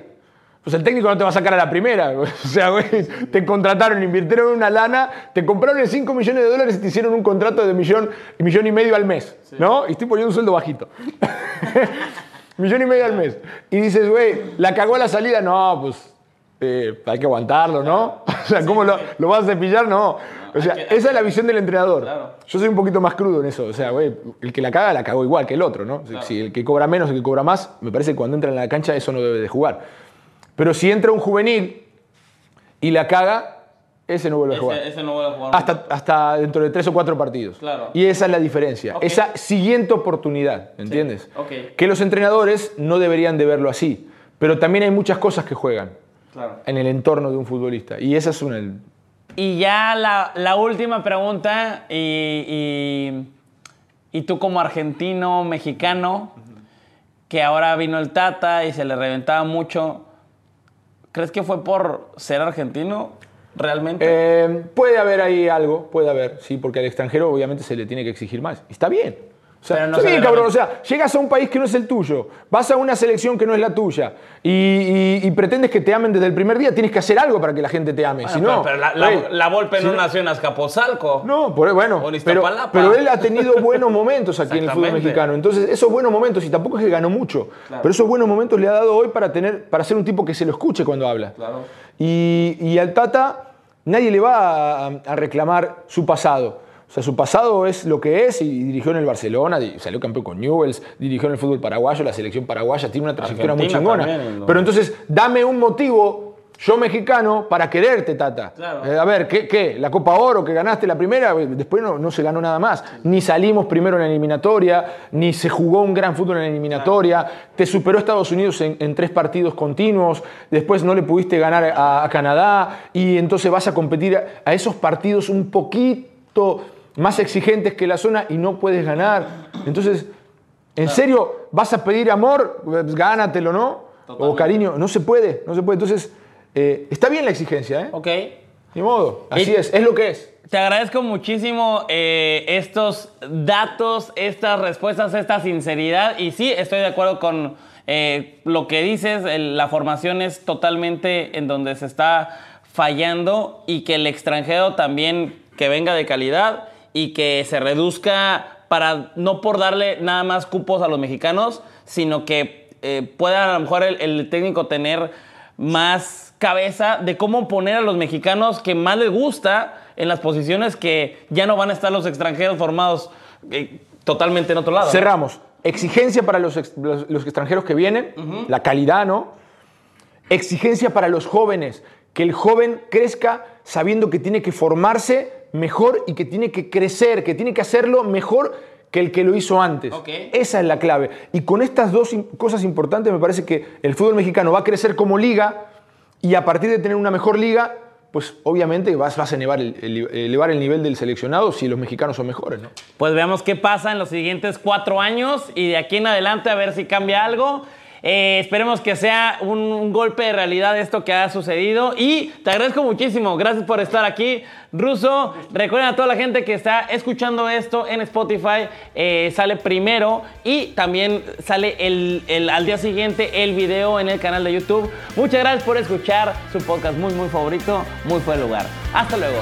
Pues el técnico no te va a sacar a la primera. <laughs> O sea, güey, te contrataron, invirtieron una lana, te compraron en 5 millones de dólares y te hicieron un contrato de millón, millón y medio al mes, ¿no? Y estoy poniendo un sueldo bajito. <laughs> millón y medio al mes. Y dices, güey, la cagó a la salida. No, pues eh, hay que aguantarlo, ¿no? <laughs> O sea, ¿cómo lo, lo vas a cepillar? No. O sea, que- esa es la visión del entrenador. Claro. Yo soy un poquito más crudo en eso. O sea, güey, el que la caga, la cagó igual que el otro, ¿no? Si el que cobra menos, el que cobra más, me parece que cuando entra en la cancha eso no debe de jugar. Pero si entra un juvenil y la caga, ese no vuelve a jugar. Ese, no vuelve a jugar. Hasta, hasta dentro de tres o cuatro partidos. Claro. Y esa es la diferencia. Esa siguiente oportunidad, ¿entiendes? ok. Que los entrenadores no deberían de verlo así. Pero también hay muchas cosas que juegan Claro. en el entorno de un futbolista. Y esa es una... Y ya la, la última pregunta, y, y- y tú como argentino, mexicano, que ahora vino el Tata y se le reventaba mucho, ¿crees que fue por ser argentino realmente? Eh, puede haber ahí algo, puede haber, sí, porque al extranjero obviamente se le tiene que exigir más. Está bien. O sea, Pero no le cabrón. O sea, llegas a un país que no es el tuyo, vas a una selección que no es la tuya y, y- y pretendes que te amen desde el primer día, tienes que hacer algo para que la gente te ame. Bueno, si no, pero, la, la, güey, la Volpe si no nació en Azcapotzalco. No, por, bueno, pero, él ha tenido buenos momentos aquí en el fútbol mexicano. Entonces, esos buenos momentos, y tampoco es que ganó mucho, Claro. pero esos buenos momentos le ha dado hoy para, tener, para ser un tipo que se lo escuche cuando habla. Claro. Y, y al Tata nadie le va a, a reclamar su pasado. O sea, su pasado es lo que es y dirigió en el Barcelona, salió campeón con Newells, dirigió en el fútbol paraguayo, la selección paraguaya, tiene una trayectoria muy chingona. Pero entonces, dame un motivo, yo mexicano, para quererte, Tata. Claro. Eh, a ver, ¿qué, ¿qué? ¿La Copa Oro que ganaste la primera? Después no, no se ganó nada más. Ni salimos primero en la eliminatoria, ni se jugó un gran fútbol en la eliminatoria. Te superó Estados Unidos en, en tres partidos continuos. Después no le pudiste ganar a, a Canadá. Y entonces vas a competir a, a esos partidos un poquito más exigentes que la zona y no puedes ganar. Entonces, ¿En serio vas a pedir amor? Pues gánatelo, ¿no? O cariño. No se puede, no se puede. Entonces, eh, está bien la exigencia, ¿eh? Ok. Ni modo. Así Y- es, es lo que es. Te agradezco muchísimo eh, estos datos, estas respuestas, esta sinceridad. Y sí, estoy de acuerdo con eh, lo que dices. el- la formación es totalmente en donde se está fallando y que el extranjero también que venga de calidad y que se reduzca para no por darle nada más cupos a los mexicanos, sino que eh, pueda a lo mejor el, el técnico tener más cabeza de cómo poner a los mexicanos que más les gusta en las posiciones que ya no van a estar los extranjeros formados eh, totalmente en otro lado. ¿no? Cerramos. Exigencia para los, ex- los- los extranjeros que vienen, la calidad, ¿no? Exigencia para los jóvenes, que el joven crezca sabiendo que tiene que formarse mejor y que tiene que crecer, que tiene que hacerlo mejor que el que lo hizo antes. Esa es la clave. Y con estas dos cosas importantes me parece que el fútbol mexicano va a crecer como liga y a partir de tener una mejor liga, pues obviamente vas, vas a elevar el, el- elevar el nivel del seleccionado si los mexicanos son mejores, ¿no? Pues veamos qué pasa en los siguientes cuatro años y de aquí en adelante a ver si cambia algo. Eh, esperemos que sea un, golpe de realidad esto que ha sucedido y te agradezco muchísimo. Gracias por estar aquí, Ruso. Recuerden a toda la gente que está escuchando esto en Spotify, eh, sale primero y también sale el, el- al día siguiente el video en el canal de YouTube. Muchas gracias por escuchar su podcast muy, muy favorito, muy fuera de lugar. Hasta luego.